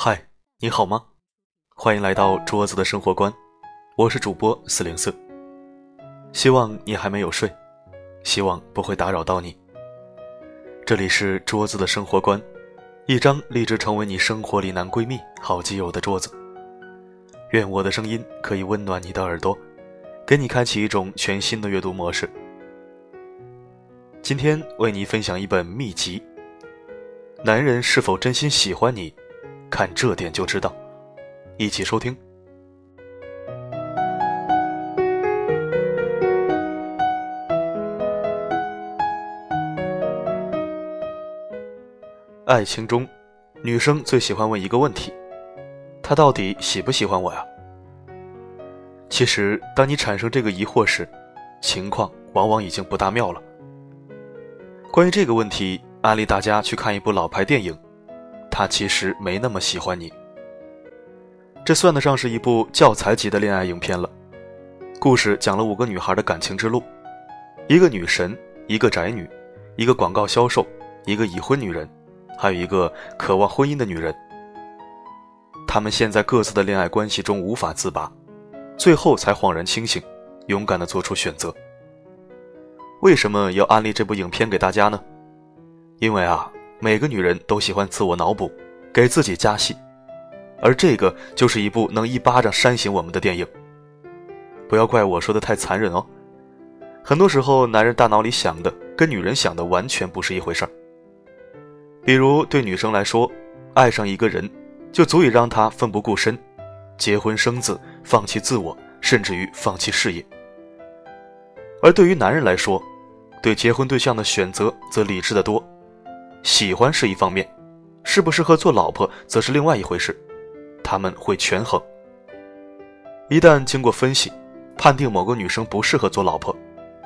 嗨，你好吗？欢迎来到桌子的生活观，我是主播四零四。希望你还没有睡，希望不会打扰到你。这里是桌子的生活观，一张立志成为你生活里男闺蜜、好基友的桌子。愿我的声音可以温暖你的耳朵，给你开启一种全新的阅读模式。今天为你分享一本秘籍。男人是否真心喜欢你，看这点就知道。一起收听。爱情中，女生最喜欢问一个问题：他到底喜不喜欢我呀？其实，当你产生这个疑惑时，情况往往已经不大妙了。关于这个问题。安利大家去看一部老牌电影，他其实没那么喜欢你。这算得上是一部教材级的恋爱影片了。故事讲了五个女孩的感情之路：一个女神，一个宅女，一个广告销售，一个已婚女人，还有一个渴望婚姻的女人。她们陷在各自的恋爱关系中无法自拔，最后才恍然清醒，勇敢地做出选择。为什么要安利这部影片给大家呢？因为啊，每个女人都喜欢自我脑补，给自己加戏，而这个就是一部能一巴掌扇醒我们的电影。不要怪我说的太残忍哦。很多时候，男人大脑里想的跟女人想的完全不是一回事儿。比如，对女生来说，爱上一个人就足以让她奋不顾身，结婚生子，放弃自我，甚至于放弃事业。而对于男人来说，对结婚对象的选择则理智的多。喜欢是一方面，适不适合做老婆则是另外一回事。他们会权衡。一旦经过分析，判定某个女生不适合做老婆，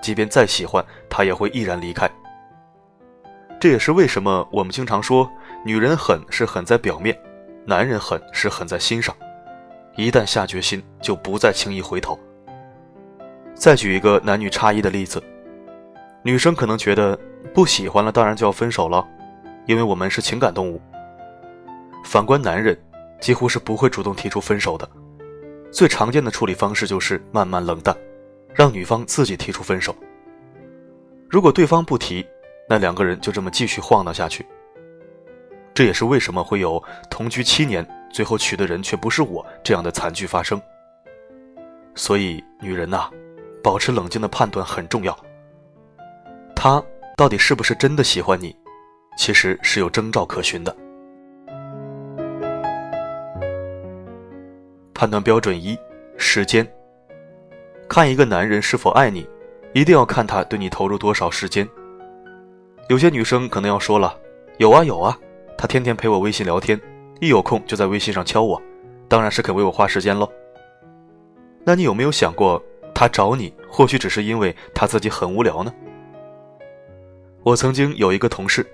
即便再喜欢，她也会毅然离开。这也是为什么我们经常说，女人狠是狠在表面，男人狠是狠在心上。一旦下决心，就不再轻易回头。再举一个男女差异的例子，女生可能觉得不喜欢了，当然就要分手了。因为我们是情感动物。反观男人，几乎是不会主动提出分手的。最常见的处理方式就是慢慢冷淡，让女方自己提出分手。如果对方不提，那两个人就这么继续晃荡下去。这也是为什么会有同居七年，最后娶的人却不是我这样的惨剧发生。所以，女人呐，保持冷静的判断很重要。他到底是不是真的喜欢你？其实是有征兆可循的。判断标准一：时间。看一个男人是否爱你，一定要看他对你投入多少时间。有些女生可能要说了：“有啊有啊，他天天陪我微信聊天，一有空就在微信上敲我，当然是肯为我花时间喽。”那你有没有想过，他找你或许只是因为他自己很无聊呢？我曾经有一个同事。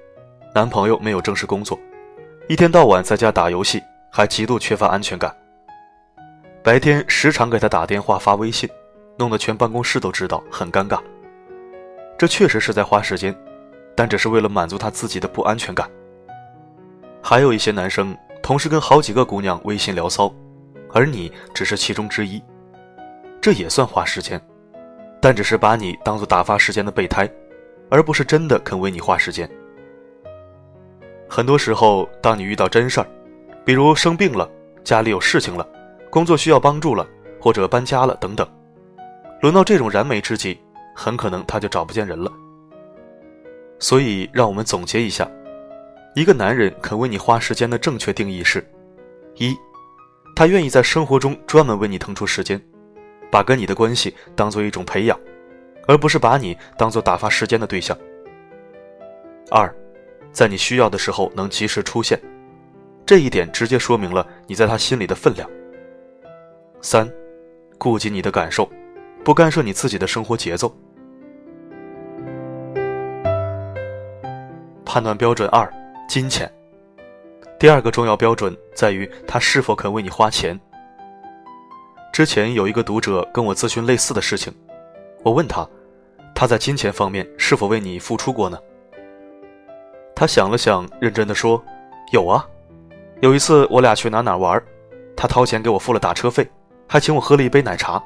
男朋友没有正式工作，一天到晚在家打游戏，还极度缺乏安全感。白天时常给他打电话发微信，弄得全办公室都知道，很尴尬。这确实是在花时间，但只是为了满足他自己的不安全感。还有一些男生同时跟好几个姑娘微信聊骚，而你只是其中之一，这也算花时间，但只是把你当做打发时间的备胎，而不是真的肯为你花时间。很多时候，当你遇到真事儿，比如生病了、家里有事情了、工作需要帮助了，或者搬家了等等，轮到这种燃眉之急，很可能他就找不见人了。所以，让我们总结一下：一个男人肯为你花时间的正确定义是：一，他愿意在生活中专门为你腾出时间，把跟你的关系当做一种培养，而不是把你当做打发时间的对象；二。在你需要的时候能及时出现，这一点直接说明了你在他心里的分量。三，顾及你的感受，不干涉你自己的生活节奏。判断标准二：金钱。第二个重要标准在于他是否肯为你花钱。之前有一个读者跟我咨询类似的事情，我问他，他在金钱方面是否为你付出过呢？他想了想，认真的说：“有啊，有一次我俩去哪哪玩，他掏钱给我付了打车费，还请我喝了一杯奶茶。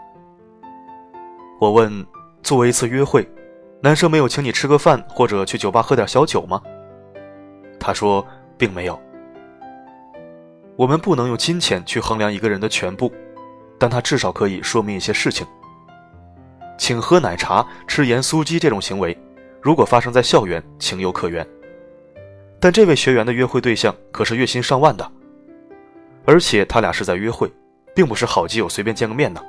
我问，作为一次约会，男生没有请你吃个饭或者去酒吧喝点小酒吗？他说，并没有。我们不能用金钱去衡量一个人的全部，但他至少可以说明一些事情。请喝奶茶、吃盐酥鸡这种行为，如果发生在校园，情有可原。但这位学员的约会对象可是月薪上万的，而且他俩是在约会，并不是好基友随便见个面呢。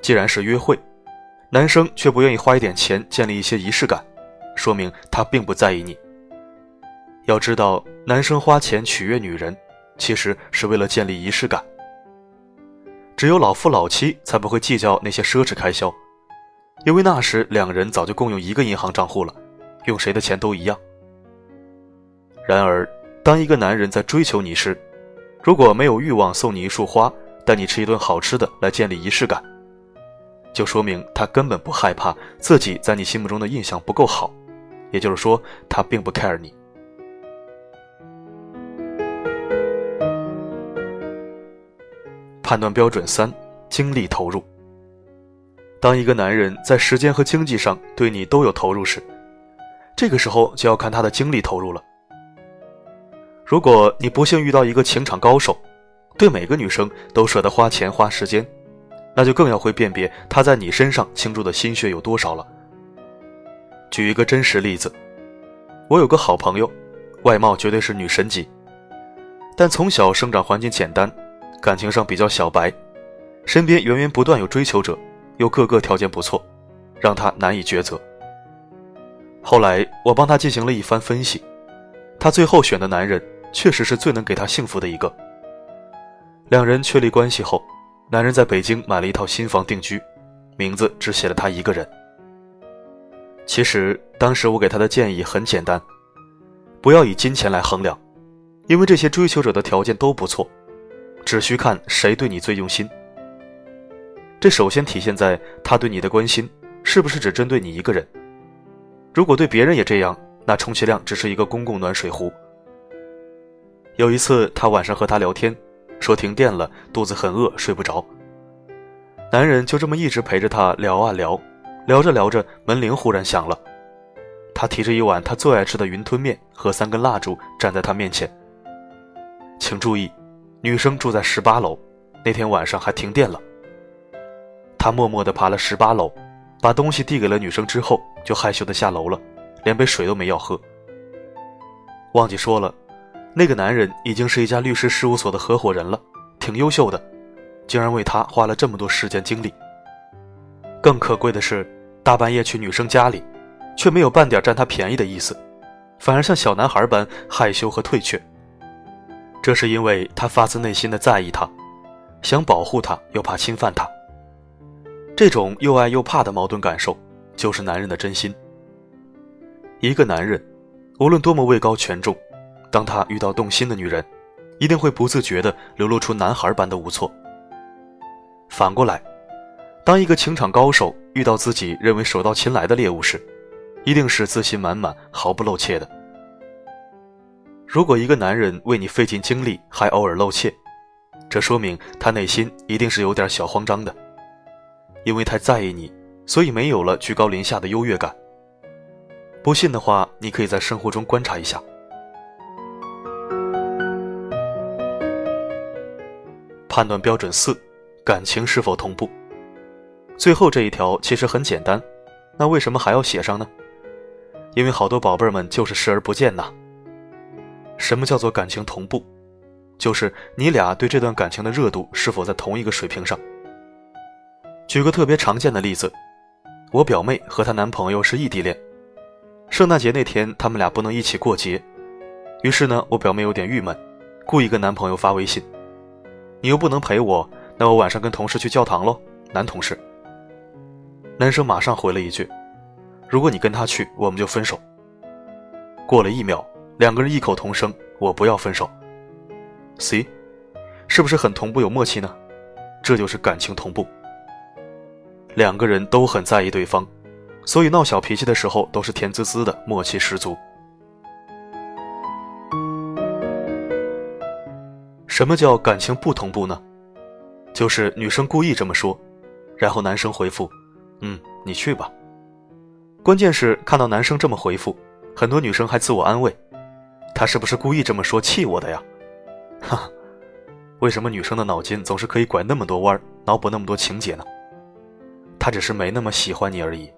既然是约会，男生却不愿意花一点钱建立一些仪式感，说明他并不在意你。要知道，男生花钱取悦女人。其实是为了建立仪式感。只有老夫老妻才不会计较那些奢侈开销，因为那时两人早就共用一个银行账户了，用谁的钱都一样。然而，当一个男人在追求你时，如果没有欲望送你一束花，带你吃一顿好吃的来建立仪式感，就说明他根本不害怕自己在你心目中的印象不够好，也就是说，他并不 care 你。判断标准三：精力投入。当一个男人在时间和经济上对你都有投入时，这个时候就要看他的精力投入了。如果你不幸遇到一个情场高手，对每个女生都舍得花钱花时间，那就更要会辨别他在你身上倾注的心血有多少了。举一个真实例子，我有个好朋友，外貌绝对是女神级，但从小生长环境简单。感情上比较小白，身边源源不断有追求者，又个个条件不错，让他难以抉择。后来我帮他进行了一番分析，他最后选的男人确实是最能给他幸福的一个。两人确立关系后，男人在北京买了一套新房定居，名字只写了他一个人。其实当时我给他的建议很简单，不要以金钱来衡量，因为这些追求者的条件都不错。只需看谁对你最用心。这首先体现在他对你的关心是不是只针对你一个人。如果对别人也这样，那充其量只是一个公共暖水壶。有一次，他晚上和他聊天，说停电了，肚子很饿，睡不着。男人就这么一直陪着他聊啊聊，聊着聊着，门铃忽然响了。他提着一碗他最爱吃的云吞面和三根蜡烛站在他面前。请注意。女生住在十八楼，那天晚上还停电了。他默默地爬了十八楼，把东西递给了女生之后，就害羞地下楼了，连杯水都没要喝。忘记说了，那个男人已经是一家律师事务所的合伙人了，挺优秀的，竟然为她花了这么多时间精力。更可贵的是，大半夜去女生家里，却没有半点占她便宜的意思，反而像小男孩般害羞和退却。这是因为他发自内心的在意她，想保护她，又怕侵犯她。这种又爱又怕的矛盾感受，就是男人的真心。一个男人，无论多么位高权重，当他遇到动心的女人，一定会不自觉地流露出男孩般的无措。反过来，当一个情场高手遇到自己认为手到擒来的猎物时，一定是自信满满、毫不露怯的。如果一个男人为你费尽精力，还偶尔露怯，这说明他内心一定是有点小慌张的。因为太在意你，所以没有了居高临下的优越感。不信的话，你可以在生活中观察一下。判断标准四：感情是否同步？最后这一条其实很简单，那为什么还要写上呢？因为好多宝贝儿们就是视而不见呐。什么叫做感情同步？就是你俩对这段感情的热度是否在同一个水平上。举个特别常见的例子，我表妹和她男朋友是异地恋，圣诞节那天他们俩不能一起过节，于是呢，我表妹有点郁闷，故意跟男朋友发微信：“你又不能陪我，那我晚上跟同事去教堂喽。”男同事，男生马上回了一句：“如果你跟他去，我们就分手。”过了一秒。两个人异口同声：“我不要分手。”C，是不是很同步有默契呢？这就是感情同步。两个人都很在意对方，所以闹小脾气的时候都是甜滋滋的，默契十足。什么叫感情不同步呢？就是女生故意这么说，然后男生回复：“嗯，你去吧。”关键是看到男生这么回复，很多女生还自我安慰：“他是不是故意这么说气我的呀？” 哈，为什么女生的脑筋总是可以拐那么多弯儿，脑补那么多情节呢？他只是没那么喜欢你而已。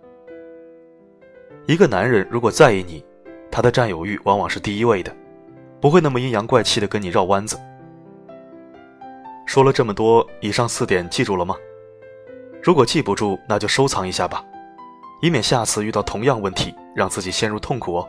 一个男人如果在意你，他的占有欲往往是第一位的，不会那么阴阳怪气的跟你绕弯子。说了这么多，以上四点记住了吗？如果记不住，那就收藏一下吧，以免下次遇到同样问题，让自己陷入痛苦哦。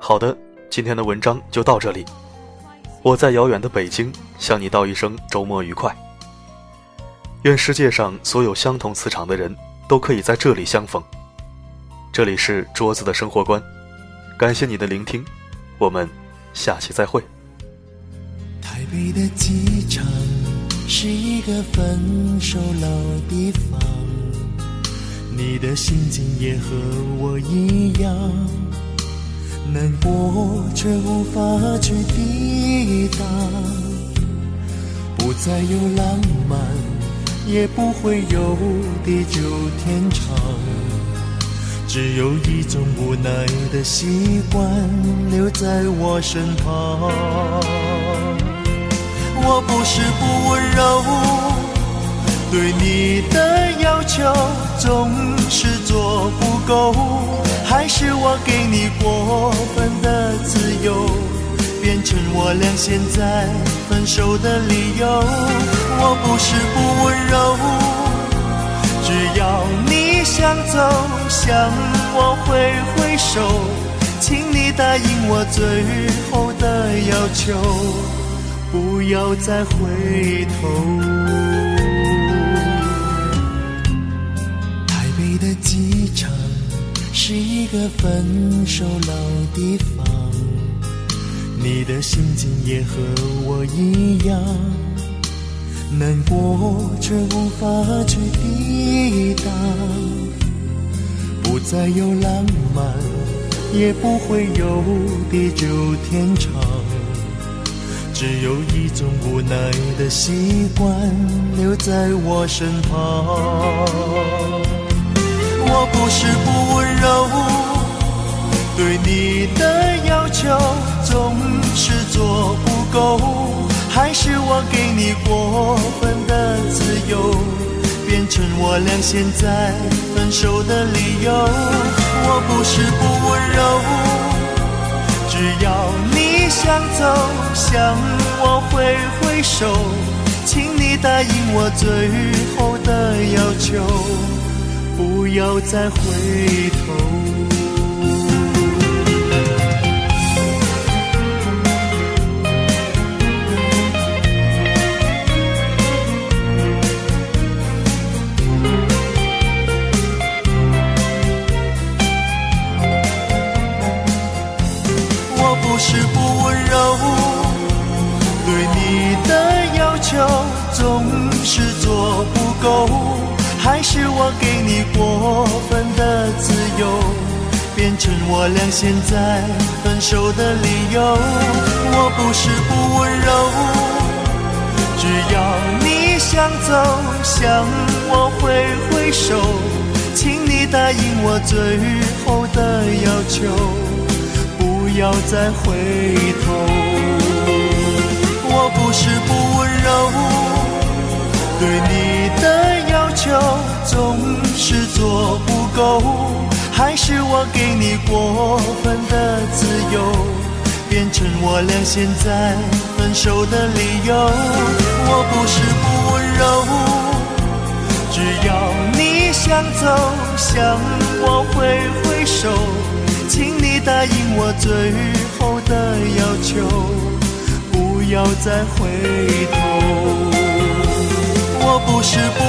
好的，今天的文章就到这里。我在遥远的北京向你道一声周末愉快。愿世界上所有相同磁场的人都可以在这里相逢。这里是桌子的生活观，感谢你的聆听，我们下期再会。台北的机场是一个分手老地方，你的心情也和我一样。难过却无法去抵挡，不再有浪漫，也不会有地久天长，只有一种无奈的习惯留在我身旁。我不是不温柔，对你的要求总是做不够。还是我给你过分的自由，变成我俩现在分手的理由。我不是不温柔，只要你想走，向我挥挥手，请你答应我最后的要求，不要再回头。台北的机场。是一个分手老地方，你的心情也和我一样，难过却无法去抵挡。不再有浪漫，也不会有地久天长，只有一种无奈的习惯留在我身旁。我不是不，对你的要求总是做不够，还是我给你过分的自由，变成我俩现在分手的理由。我不是不温柔，只要你想走，向我挥挥手，请你答应我最后的要求。不要再回头。给你过分的自由，变成我俩现在分手的理由。我不是不温柔，只要你想走，向我挥挥手，请你答应我最后的要求，不要再回头。我不是不温柔，对你的。不，还是我给你过分的自由，变成我俩现在分手的理由。我不是不温柔，只要你想走，向我挥挥手，请你答应我最后的要求，不要再回头。我不是不